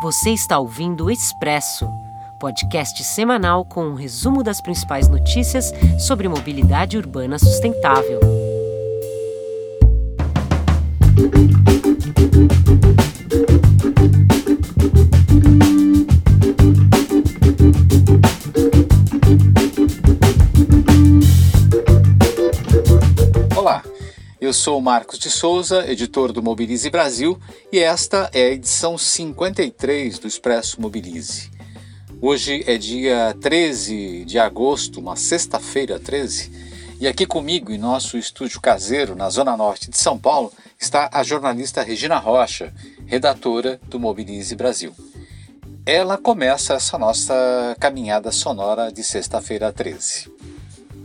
Você está ouvindo o Expresso, podcast semanal com um resumo das principais notícias sobre mobilidade urbana sustentável. Eu sou Marcos de Souza, editor do Mobilize Brasil, e esta é a edição 53 do Expresso Mobilize. Hoje é dia 13 de agosto, uma sexta-feira 13, e aqui comigo em nosso estúdio caseiro na Zona Norte de São Paulo está a jornalista Regina Rocha, redatora do Mobilize Brasil. Ela começa essa nossa caminhada sonora de sexta-feira 13.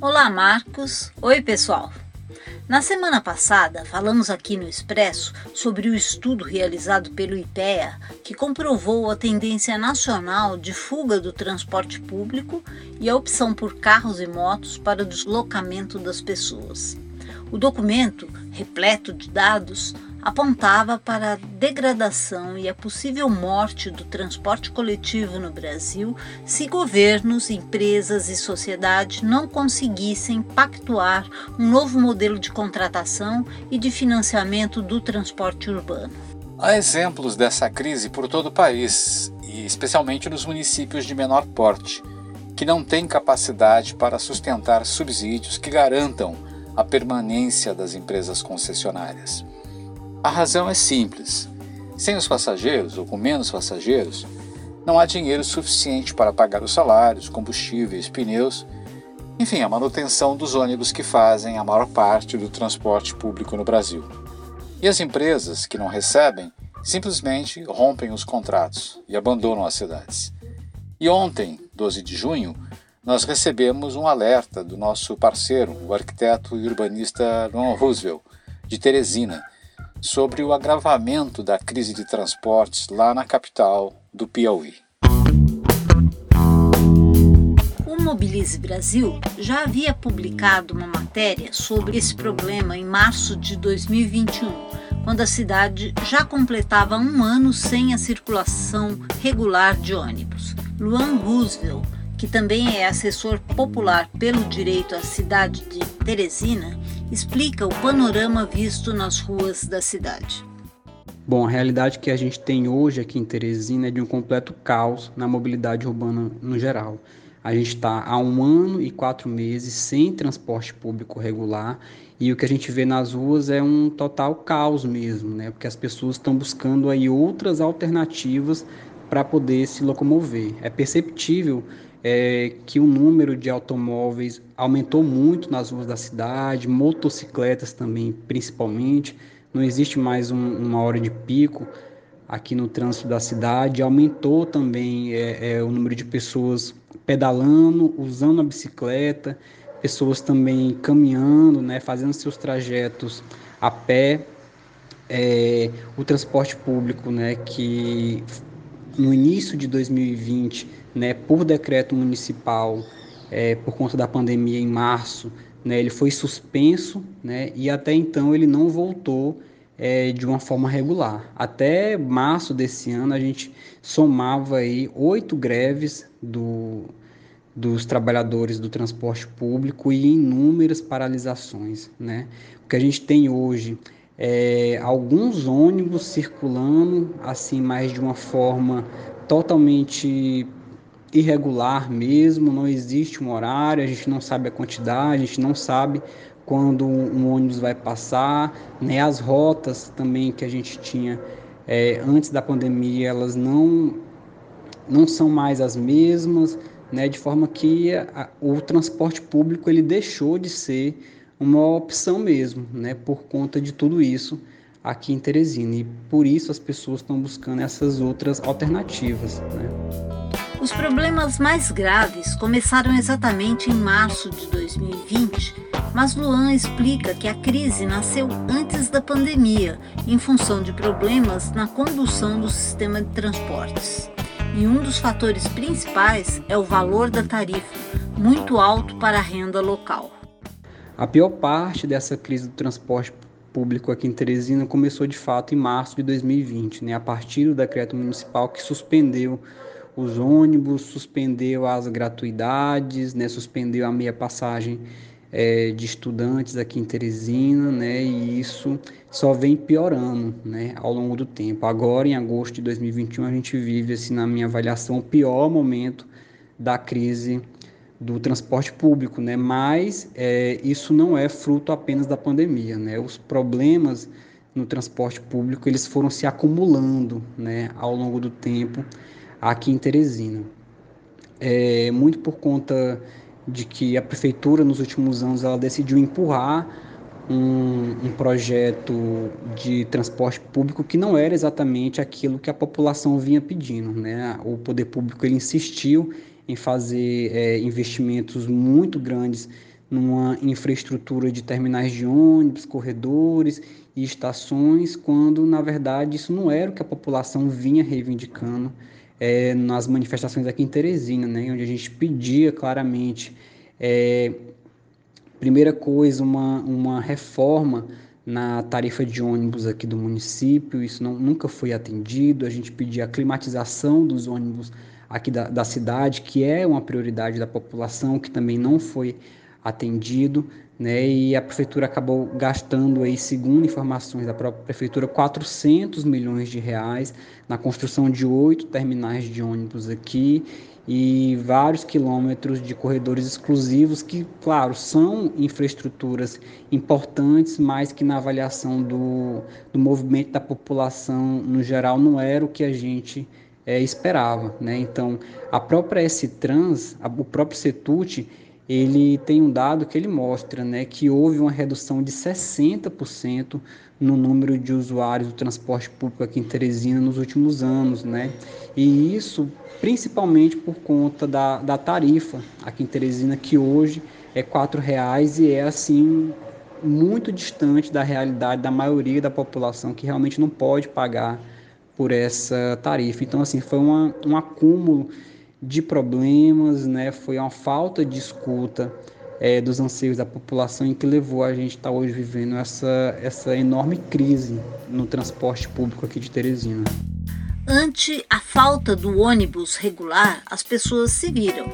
Olá, Marcos. Oi, pessoal. Na semana passada, falamos aqui no Expresso sobre o estudo realizado pelo IPEA que comprovou a tendência nacional de fuga do transporte público e a opção por carros e motos para o deslocamento das pessoas. O documento, repleto de dados, apontava para a degradação e a possível morte do transporte coletivo no Brasil se governos, empresas e sociedade não conseguissem pactuar um novo modelo de contratação e de financiamento do transporte urbano. Há exemplos dessa crise por todo o país, e especialmente nos municípios de menor porte, que não têm capacidade para sustentar subsídios que garantam a permanência das empresas concessionárias. A razão é simples. Sem os passageiros, ou com menos passageiros, não há dinheiro suficiente para pagar os salários, combustíveis, pneus, enfim, a manutenção dos ônibus que fazem a maior parte do transporte público no Brasil. E as empresas que não recebem simplesmente rompem os contratos e abandonam as cidades. E ontem, 12 de junho, nós recebemos um alerta do nosso parceiro, o arquiteto e urbanista Ron Roosevelt, de Teresina, sobre o agravamento da crise de transportes lá na capital do Piauí. O Mobilize Brasil já havia publicado uma matéria sobre esse problema em março de 2021, quando a cidade já completava um ano sem a circulação regular de ônibus. Luan Roosevelt, que também é assessor popular pelo direito à cidade de Teresina, explica o panorama visto nas ruas da cidade. Bom, a realidade que a gente tem hoje aqui em Teresina é de um completo caos na mobilidade urbana no geral. A gente está há um ano e quatro meses sem transporte público regular e o que a gente vê nas ruas é um total caos mesmo, né? Porque as pessoas estão buscando aí outras alternativas para poder se locomover. É perceptível é, que o número de automóveis aumentou muito nas ruas da cidade, motocicletas também, principalmente. Não existe mais um, uma hora de pico aqui no trânsito da cidade. Aumentou também é, é, o número de pessoas pedalando, usando a bicicleta, pessoas também caminhando, né, fazendo seus trajetos a pé. É, o transporte público, né, que no início de 2020 né, por decreto municipal, é, por conta da pandemia em março, né, ele foi suspenso né, e até então ele não voltou é, de uma forma regular. Até março desse ano a gente somava aí oito greves do, dos trabalhadores do transporte público e inúmeras paralisações. Né? O que a gente tem hoje é alguns ônibus circulando assim mais de uma forma totalmente irregular mesmo, não existe um horário, a gente não sabe a quantidade, a gente não sabe quando um ônibus vai passar, né? As rotas também que a gente tinha é, antes da pandemia, elas não não são mais as mesmas, né? De forma que a, o transporte público ele deixou de ser uma opção mesmo, né? Por conta de tudo isso aqui em Teresina e por isso as pessoas estão buscando essas outras alternativas, né? Os problemas mais graves começaram exatamente em março de 2020, mas Luan explica que a crise nasceu antes da pandemia, em função de problemas na condução do sistema de transportes. E um dos fatores principais é o valor da tarifa, muito alto para a renda local. A pior parte dessa crise do transporte público aqui em Teresina começou de fato em março de 2020, né, a partir do decreto municipal que suspendeu os ônibus, suspendeu as gratuidades, né, suspendeu a meia passagem é, de estudantes aqui em Teresina, né, e isso só vem piorando né, ao longo do tempo. Agora, em agosto de 2021, a gente vive, assim, na minha avaliação, o pior momento da crise do transporte público, né? Mas é, isso não é fruto apenas da pandemia, né? Os problemas no transporte público eles foram se acumulando, né? Ao longo do tempo aqui em Teresina, é, muito por conta de que a prefeitura nos últimos anos ela decidiu empurrar um, um, projeto de transporte público que não era exatamente aquilo que a população vinha pedindo, né? O poder público ele insistiu em fazer é, investimentos muito grandes numa infraestrutura de terminais de ônibus, corredores e estações, quando na verdade isso não era o que a população vinha reivindicando é, nas manifestações aqui em Teresina, né, onde a gente pedia claramente, é, primeira coisa, uma, uma reforma na tarifa de ônibus aqui do município, isso não, nunca foi atendido, a gente pedia a climatização dos ônibus aqui da, da cidade, que é uma prioridade da população, que também não foi atendido, né? E a prefeitura acabou gastando aí, segundo informações da própria prefeitura, 400 milhões de reais na construção de oito terminais de ônibus aqui e vários quilômetros de corredores exclusivos que, claro, são infraestruturas importantes, mas que na avaliação do, do movimento da população no geral não era o que a gente é, esperava. Né? Então, a própria S-Trans, o próprio CETUT, ele tem um dado que ele mostra né, que houve uma redução de 60% no número de usuários do transporte público aqui em Teresina nos últimos anos. Né? E isso principalmente por conta da, da tarifa aqui em Teresina, que hoje é R$ reais e é assim muito distante da realidade da maioria da população que realmente não pode pagar por essa tarifa. Então, assim, foi uma, um acúmulo de problemas, né? foi uma falta de escuta é, dos anseios da população que levou a gente estar tá hoje vivendo essa, essa enorme crise no transporte público aqui de Teresina. Ante a falta do ônibus regular, as pessoas se viram.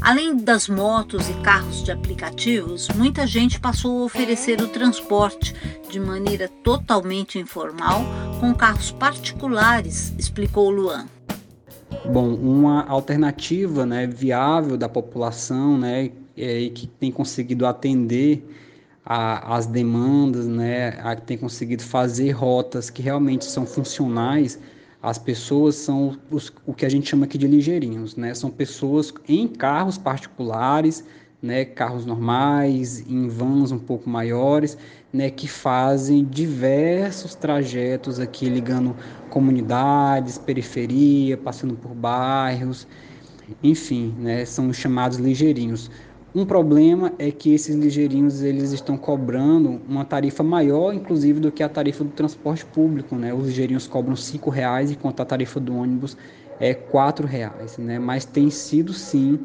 Além das motos e carros de aplicativos, muita gente passou a oferecer o transporte de maneira totalmente informal com carros particulares, explicou Luan. Bom, uma alternativa né, viável da população né, é, e que tem conseguido atender a, as demandas, né, a, tem conseguido fazer rotas que realmente são funcionais as pessoas são os, o que a gente chama aqui de ligeirinhos, né? São pessoas em carros particulares, né, carros normais, em vans um pouco maiores, né, que fazem diversos trajetos aqui ligando comunidades, periferia, passando por bairros, enfim, né, são chamados ligeirinhos. Um problema é que esses ligeirinhos eles estão cobrando uma tarifa maior, inclusive, do que a tarifa do transporte público. Né? Os ligeirinhos cobram R$ reais, enquanto a tarifa do ônibus é R$ reais. Né? Mas tem sido sim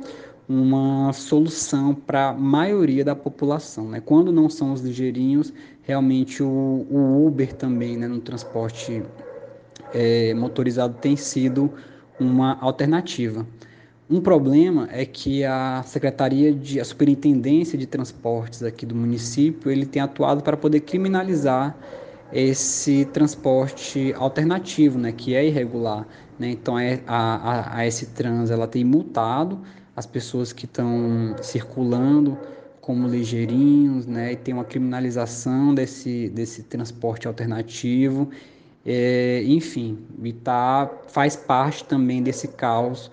uma solução para a maioria da população. Né? Quando não são os ligeirinhos, realmente o, o Uber também, né, no transporte é, motorizado, tem sido uma alternativa. Um problema é que a Secretaria de a Superintendência de Transportes aqui do município, ele tem atuado para poder criminalizar esse transporte alternativo, né, que é irregular, né? Então é, a, a, a S-Trans ela tem multado as pessoas que estão circulando como ligeirinhos, né? E tem uma criminalização desse, desse transporte alternativo, é, enfim, e tá, faz parte também desse caos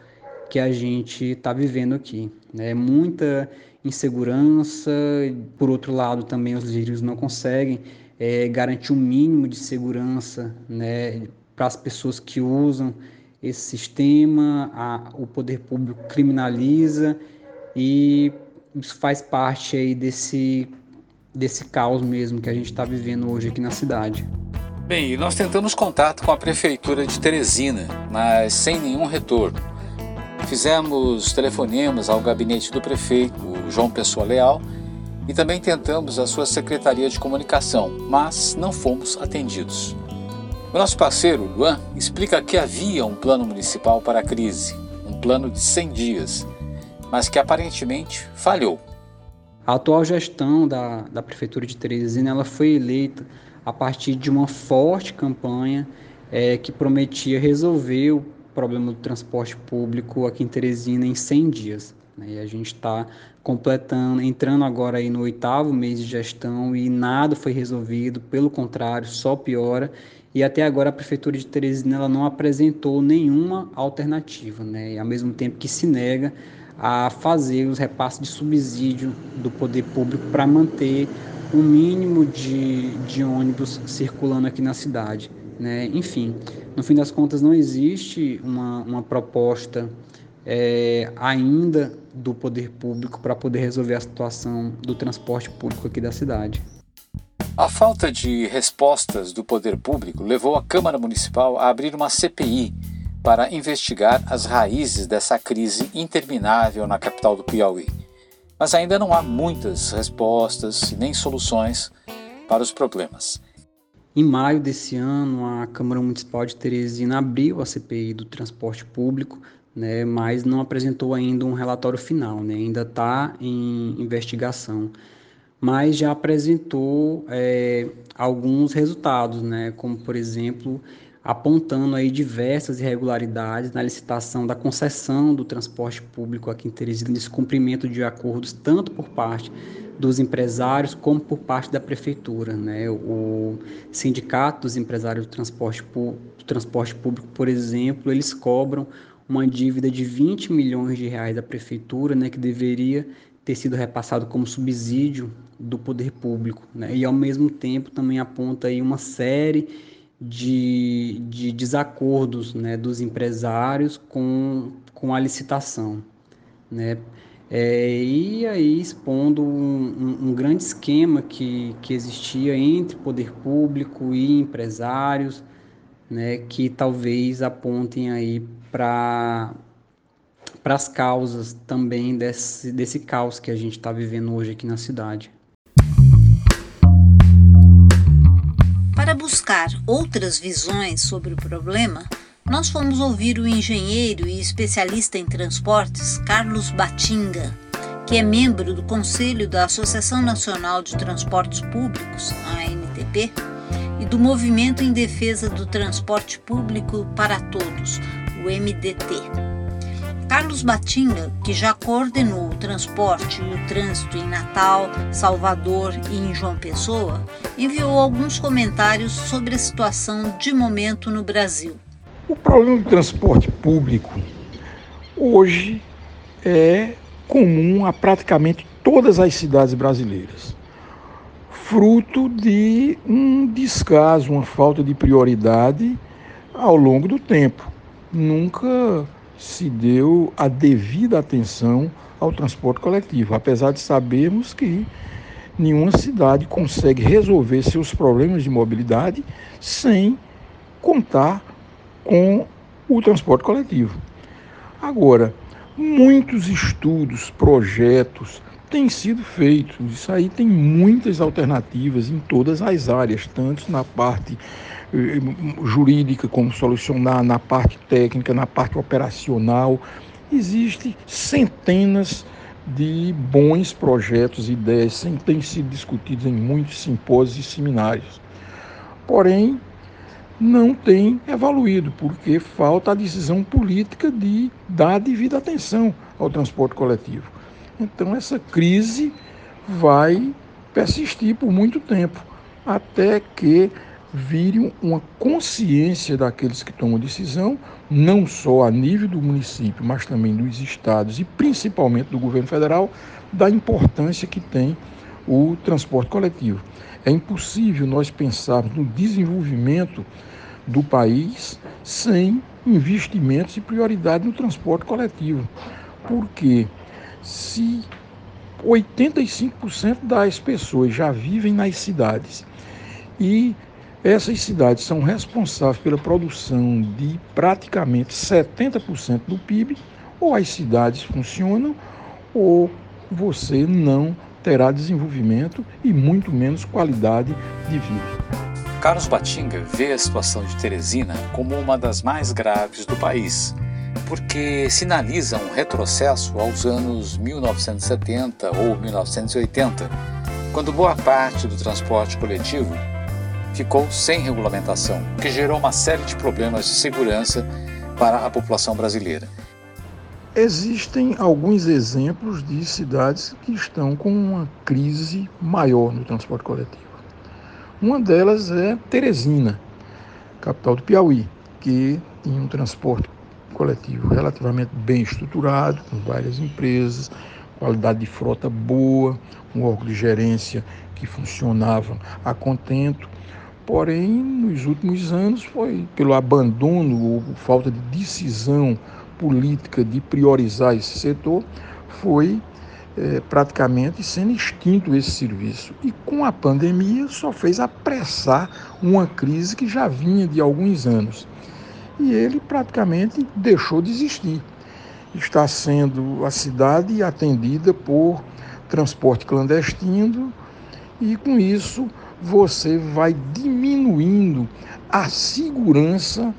que a gente está vivendo aqui. Né? Muita insegurança, por outro lado, também os líderes não conseguem é, garantir um mínimo de segurança né, para as pessoas que usam esse sistema, a, o poder público criminaliza e isso faz parte aí desse, desse caos mesmo que a gente está vivendo hoje aqui na cidade. Bem, nós tentamos contato com a prefeitura de Teresina, mas sem nenhum retorno. Fizemos telefonemas ao gabinete do prefeito, João Pessoa Leal, e também tentamos a sua Secretaria de Comunicação, mas não fomos atendidos. O nosso parceiro, Luan, explica que havia um plano municipal para a crise, um plano de 100 dias, mas que aparentemente falhou. A atual gestão da, da Prefeitura de Teresina ela foi eleita a partir de uma forte campanha é, que prometia resolver o problema do transporte público aqui em Teresina em 100 dias. Né? E a gente está completando, entrando agora aí no oitavo mês de gestão e nada foi resolvido, pelo contrário, só piora. E até agora a Prefeitura de Teresina ela não apresentou nenhuma alternativa, né? E ao mesmo tempo que se nega a fazer os repasses de subsídio do poder público para manter o um mínimo de, de ônibus circulando aqui na cidade. Né? Enfim, no fim das contas, não existe uma, uma proposta é, ainda do poder público para poder resolver a situação do transporte público aqui da cidade. A falta de respostas do poder público levou a Câmara Municipal a abrir uma CPI para investigar as raízes dessa crise interminável na capital do Piauí. Mas ainda não há muitas respostas nem soluções para os problemas. Em maio desse ano, a Câmara Municipal de Teresina abriu a CPI do transporte público, né, mas não apresentou ainda um relatório final, né, ainda está em investigação. Mas já apresentou é, alguns resultados, né, como por exemplo apontando aí diversas irregularidades na licitação da concessão do transporte público aqui em Teresina, descumprimento de acordos tanto por parte dos empresários como por parte da prefeitura. Né? O sindicato dos empresários do transporte, do transporte público, por exemplo, eles cobram uma dívida de 20 milhões de reais da prefeitura, né, que deveria ter sido repassado como subsídio do poder público, né? E ao mesmo tempo também aponta aí uma série de, de desacordos né, dos empresários com, com a licitação. Né? É, e aí expondo um, um, grande esquema que, que existia entre poder público e empresários, né, que talvez apontem aí para as causas também desse, desse caos que a gente está vivendo hoje aqui na cidade. Para buscar outras visões sobre o problema, nós fomos ouvir o engenheiro e especialista em transportes Carlos Batinga, que é membro do Conselho da Associação Nacional de Transportes Públicos, ANTP, e do Movimento em Defesa do Transporte Público para Todos, o MDT. Carlos Batinga, que já coordenou o transporte e o trânsito em Natal, Salvador e em João Pessoa, enviou alguns comentários sobre a situação de momento no Brasil. O problema do transporte público hoje é comum a praticamente todas as cidades brasileiras, fruto de um descaso, uma falta de prioridade ao longo do tempo. Nunca se deu a devida atenção ao transporte coletivo, apesar de sabermos que nenhuma cidade consegue resolver seus problemas de mobilidade sem contar com o transporte coletivo. Agora, muitos estudos, projetos têm sido feitos. Isso aí tem muitas alternativas em todas as áreas, tanto na parte jurídica, como solucionar, na parte técnica, na parte operacional. Existem centenas de bons projetos e ideias têm sido discutidos em muitos simpósios e seminários. Porém, não tem evoluído, porque falta a decisão política de dar devida atenção ao transporte coletivo. Então, essa crise vai persistir por muito tempo, até que vire uma consciência daqueles que tomam decisão, não só a nível do município, mas também dos estados e principalmente do governo federal, da importância que tem o transporte coletivo. É impossível nós pensarmos no desenvolvimento do país sem investimentos e prioridade no transporte coletivo. Porque se 85% das pessoas já vivem nas cidades e essas cidades são responsáveis pela produção de praticamente 70% do PIB. Ou as cidades funcionam, ou você não terá desenvolvimento e muito menos qualidade de vida. Carlos Batinga vê a situação de Teresina como uma das mais graves do país, porque sinaliza um retrocesso aos anos 1970 ou 1980, quando boa parte do transporte coletivo ficou sem regulamentação, o que gerou uma série de problemas de segurança para a população brasileira. Existem alguns exemplos de cidades que estão com uma crise maior no transporte coletivo. Uma delas é Teresina, capital do Piauí, que tinha um transporte coletivo relativamente bem estruturado, com várias empresas, qualidade de frota boa, um órgão de gerência que funcionava a contento. Porém, nos últimos anos, foi pelo abandono ou falta de decisão política de priorizar esse setor, foi é, praticamente sendo extinto esse serviço. E com a pandemia só fez apressar uma crise que já vinha de alguns anos. E ele praticamente deixou de existir. Está sendo a cidade atendida por transporte clandestino e com isso você vai diminuindo a segurança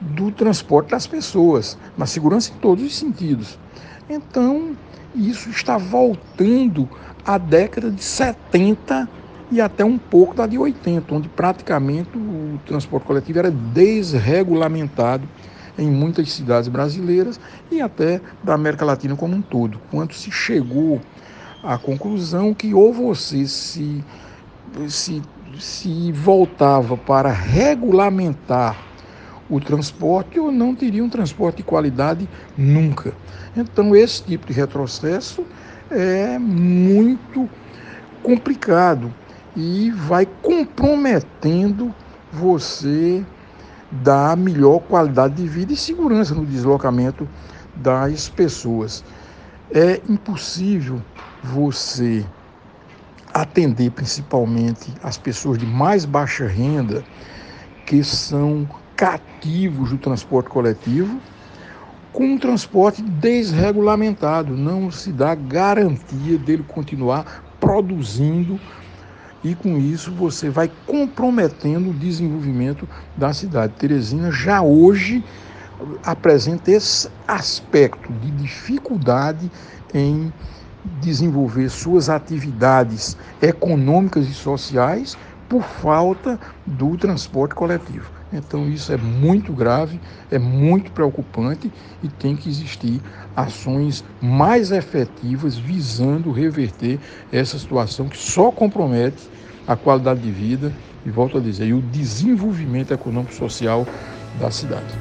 do transporte das pessoas, na segurança em todos os sentidos. Então, isso está voltando à década de 70 e até um pouco da de 80, onde praticamente o transporte coletivo era desregulamentado em muitas cidades brasileiras e até da América Latina como um todo. Quando se chegou à conclusão que ou você se se, se voltava para regulamentar o transporte ou não teria um transporte de qualidade nunca. Então, esse tipo de retrocesso é muito complicado e vai comprometendo você da melhor qualidade de vida e segurança no deslocamento das pessoas. É impossível você atender principalmente as pessoas de mais baixa renda, que são cativos do transporte coletivo, com um transporte desregulamentado. Não se dá garantia dele continuar produzindo e com isso você vai comprometendo o desenvolvimento da cidade. Teresina já hoje apresenta esse aspecto de dificuldade em desenvolver suas atividades econômicas e sociais por falta do transporte coletivo. Então isso é muito grave, é muito preocupante e tem que existir ações mais efetivas visando reverter essa situação que só compromete a qualidade de vida e volto a dizer, o desenvolvimento econômico social da cidade.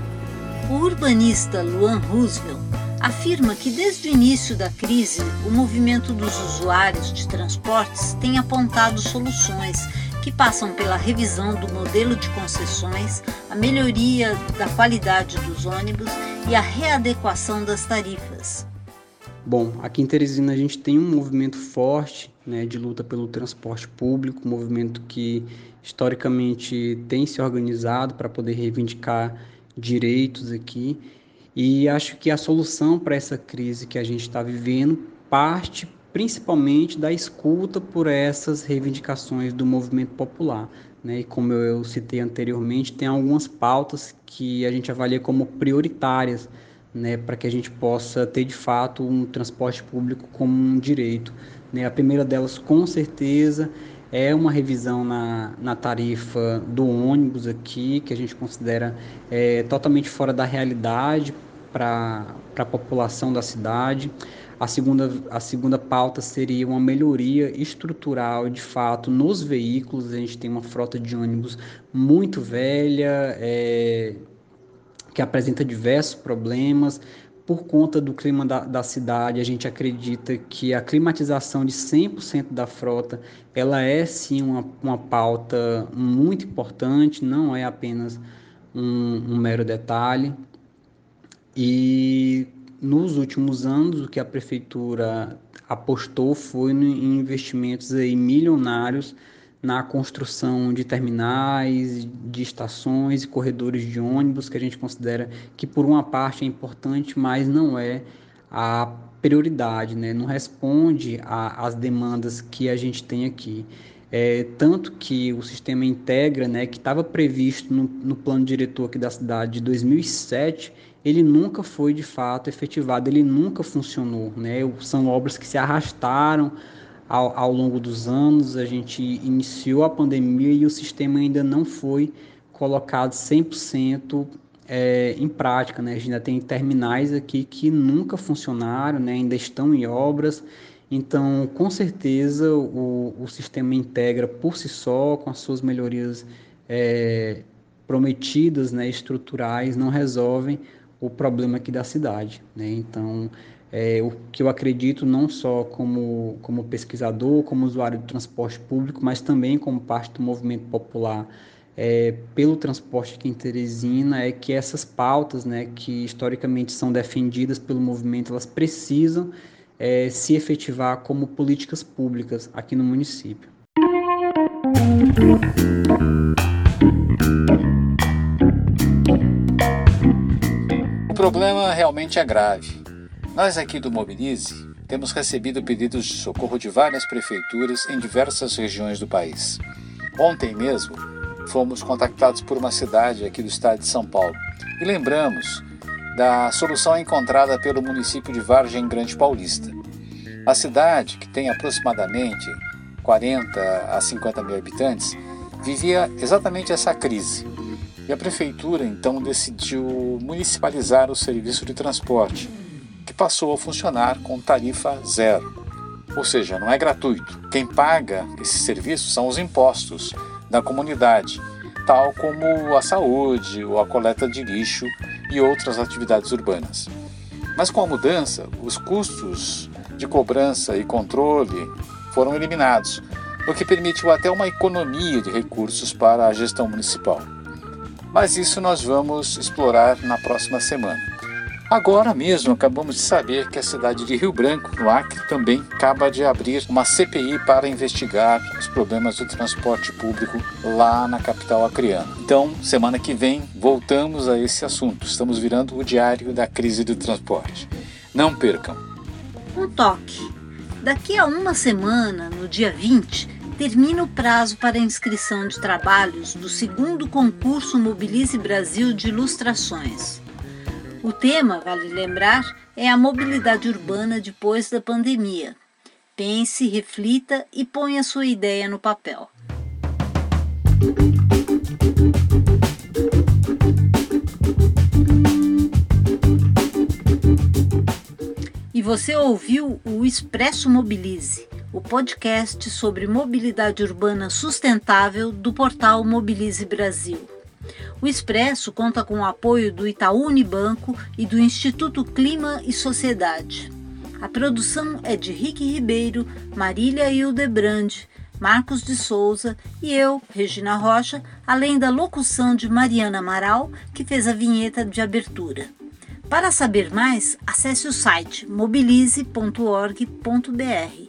O urbanista Luan Roosevelt afirma que desde o início da crise, o movimento dos usuários de transportes tem apontado soluções que passam pela revisão do modelo de concessões, a melhoria da qualidade dos ônibus e a readequação das tarifas. Bom, aqui em Teresina a gente tem um movimento forte né, de luta pelo transporte público, um movimento que historicamente tem se organizado para poder reivindicar direitos aqui e acho que a solução para essa crise que a gente está vivendo parte principalmente da escuta por essas reivindicações do movimento popular. Né? E como eu citei anteriormente, tem algumas pautas que a gente avalia como prioritárias né, para que a gente possa ter de fato um transporte público como um direito. Né? A primeira delas, com certeza, é uma revisão na, na tarifa do ônibus aqui, que a gente considera é, totalmente fora da realidade para a população da cidade. A segunda, a segunda pauta seria uma melhoria estrutural, de fato, nos veículos. A gente tem uma frota de ônibus muito velha, é, que apresenta diversos problemas. Por conta do clima da, da cidade, a gente acredita que a climatização de 100% da frota, ela é sim uma, uma pauta muito importante, não é apenas um, um mero detalhe. E nos últimos anos, o que a prefeitura apostou foi em investimentos aí milionários na construção de terminais, de estações e corredores de ônibus, que a gente considera que por uma parte é importante, mas não é a prioridade, né? não responde às demandas que a gente tem aqui. É, tanto que o sistema integra, né, que estava previsto no, no, plano diretor aqui da cidade de 2007, ele nunca foi de fato efetivado, ele nunca funcionou. Né? São obras que se arrastaram ao, ao longo dos anos, a gente iniciou a pandemia e o sistema ainda não foi colocado 100% é, em prática. Né? A gente ainda tem terminais aqui que nunca funcionaram, né? ainda estão em obras. Então, com certeza, o, o sistema integra por si só, com as suas melhorias é, prometidas, né, estruturais, não resolvem o problema aqui da cidade. Né? Então, é, o que eu acredito não só como, como pesquisador, como usuário do transporte público, mas também como parte do movimento popular é, pelo transporte aqui em Teresina, é que essas pautas, né, que historicamente são defendidas pelo movimento, elas precisam é, se efetivar como políticas públicas aqui no município. Problema realmente é grave nós aqui do Mobilize temos recebido pedidos de socorro de várias prefeituras em diversas regiões do país. Ontem mesmo, fomos contactados por uma cidade aqui do estado de São Paulo e lembramos da solução encontrada pelo município de Vargem Grande Paulista. A cidade, que tem aproximadamente 40 a 50 mil habitantes, vivia exatamente essa crise. E a prefeitura então decidiu municipalizar o serviço de transporte que passou a funcionar com tarifa zero. Ou seja, não é gratuito. Quem paga esse serviço são os impostos da comunidade, tal como a saúde ou a coleta de lixo e outras atividades urbanas. Mas com a mudança, os custos de cobrança e controle foram eliminados, o que permitiu até uma economia de recursos para a gestão municipal. Mas isso nós vamos explorar na próxima semana. Agora mesmo acabamos de saber que a cidade de Rio Branco, no Acre, também acaba de abrir uma CPI para investigar os problemas do transporte público lá na capital acreana. Então, semana que vem voltamos a esse assunto. Estamos virando o diário da crise do transporte. Não percam. Um toque. Daqui a uma semana, no dia 20, termina o prazo para inscrição de trabalhos do segundo concurso Mobilize Brasil de Ilustrações. O tema, vale lembrar, é a mobilidade urbana depois da pandemia. Pense, reflita e ponha sua ideia no papel. E você ouviu o Expresso Mobilize, o podcast sobre mobilidade urbana sustentável do portal Mobilize Brasil. O Expresso conta com o apoio do Itaú Unibanco e do Instituto Clima e Sociedade. A produção é de Rick Ribeiro, Marília Hildebrand, Marcos de Souza e eu, Regina Rocha, além da locução de Mariana Amaral, que fez a vinheta de abertura. Para saber mais, acesse o site mobilize.org.br.